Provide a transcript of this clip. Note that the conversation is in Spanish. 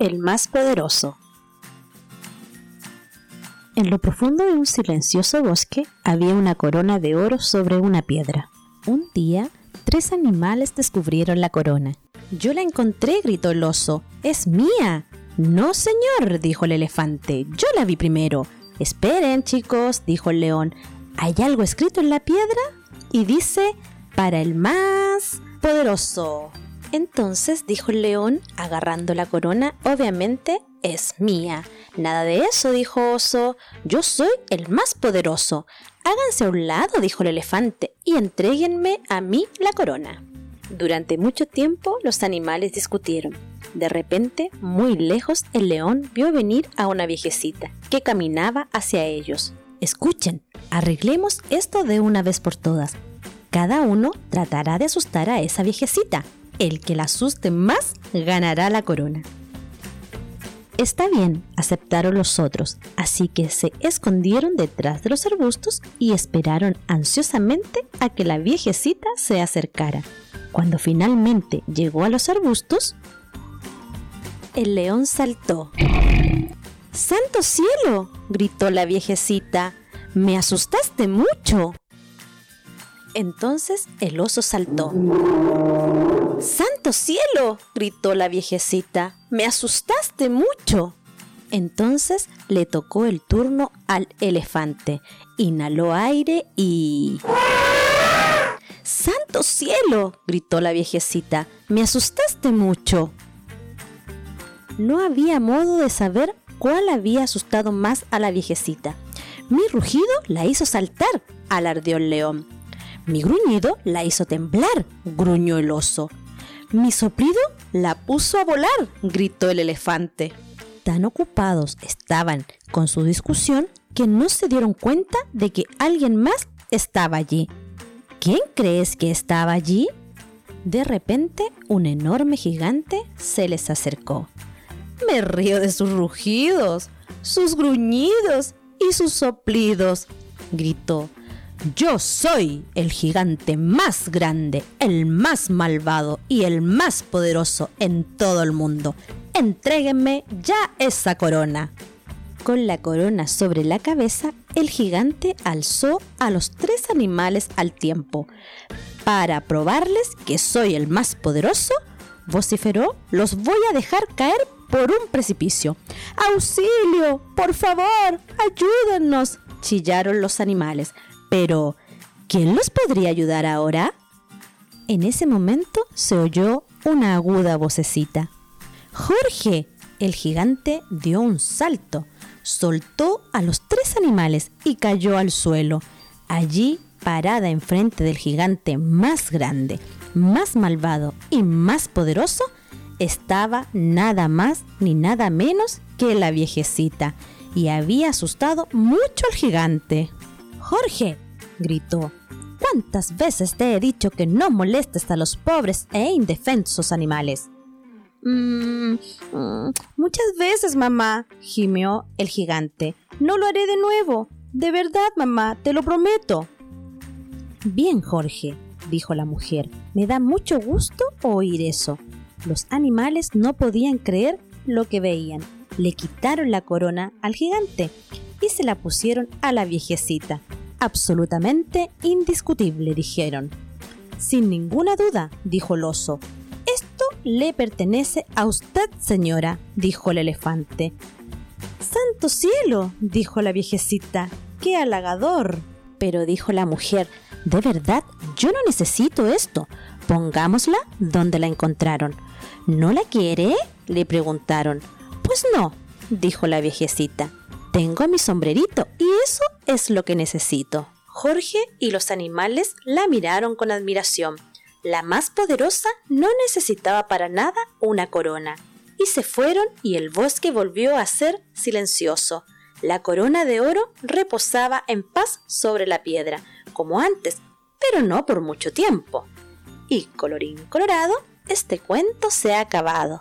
el más poderoso. En lo profundo de un silencioso bosque había una corona de oro sobre una piedra. Un día, tres animales descubrieron la corona. Yo la encontré, gritó el oso. ¡Es mía! No, señor, dijo el elefante. Yo la vi primero. Esperen, chicos, dijo el león. ¿Hay algo escrito en la piedra? Y dice, para el más poderoso. Entonces dijo el león, agarrando la corona, obviamente es mía. Nada de eso, dijo Oso. Yo soy el más poderoso. Háganse a un lado, dijo el elefante, y entréguenme a mí la corona. Durante mucho tiempo los animales discutieron. De repente, muy lejos, el león vio venir a una viejecita que caminaba hacia ellos. Escuchen, arreglemos esto de una vez por todas. Cada uno tratará de asustar a esa viejecita. El que la asuste más ganará la corona. Está bien, aceptaron los otros, así que se escondieron detrás de los arbustos y esperaron ansiosamente a que la viejecita se acercara. Cuando finalmente llegó a los arbustos, el león saltó. ¡Santo cielo! gritó la viejecita. Me asustaste mucho. Entonces el oso saltó. ¡Santo cielo! gritó la viejecita. Me asustaste mucho. Entonces le tocó el turno al elefante. Inhaló aire y... ¡Santo cielo! gritó la viejecita. Me asustaste mucho. No había modo de saber cuál había asustado más a la viejecita. Mi rugido la hizo saltar, alardeó el león. Mi gruñido la hizo temblar, gruñó el oso. Mi soplido la puso a volar, gritó el elefante. Tan ocupados estaban con su discusión que no se dieron cuenta de que alguien más estaba allí. ¿Quién crees que estaba allí? De repente, un enorme gigante se les acercó. Me río de sus rugidos, sus gruñidos y sus soplidos, gritó. Yo soy el gigante más grande, el más malvado y el más poderoso en todo el mundo. Entréguenme ya esa corona. Con la corona sobre la cabeza, el gigante alzó a los tres animales al tiempo. Para probarles que soy el más poderoso, vociferó, los voy a dejar caer por un precipicio. ¡Auxilio! ¡Por favor! ¡Ayúdennos! chillaron los animales. Pero, ¿quién los podría ayudar ahora? En ese momento se oyó una aguda vocecita. Jorge. El gigante dio un salto, soltó a los tres animales y cayó al suelo. Allí, parada enfrente del gigante más grande, más malvado y más poderoso, estaba nada más ni nada menos que la viejecita, y había asustado mucho al gigante. Jorge, gritó, ¿cuántas veces te he dicho que no molestes a los pobres e indefensos animales? Mmm, muchas veces, mamá, gimió el gigante. No lo haré de nuevo. De verdad, mamá, te lo prometo. Bien, Jorge, dijo la mujer. Me da mucho gusto oír eso. Los animales no podían creer lo que veían. Le quitaron la corona al gigante y se la pusieron a la viejecita. Absolutamente indiscutible, dijeron. Sin ninguna duda, dijo el oso. Esto le pertenece a usted, señora, dijo el elefante. Santo cielo, dijo la viejecita. ¡Qué halagador! Pero dijo la mujer, de verdad, yo no necesito esto. Pongámosla donde la encontraron. ¿No la quiere? le preguntaron. Pues no, dijo la viejecita. Tengo mi sombrerito y eso es lo que necesito. Jorge y los animales la miraron con admiración. La más poderosa no necesitaba para nada una corona. Y se fueron y el bosque volvió a ser silencioso. La corona de oro reposaba en paz sobre la piedra, como antes, pero no por mucho tiempo. Y colorín colorado, este cuento se ha acabado.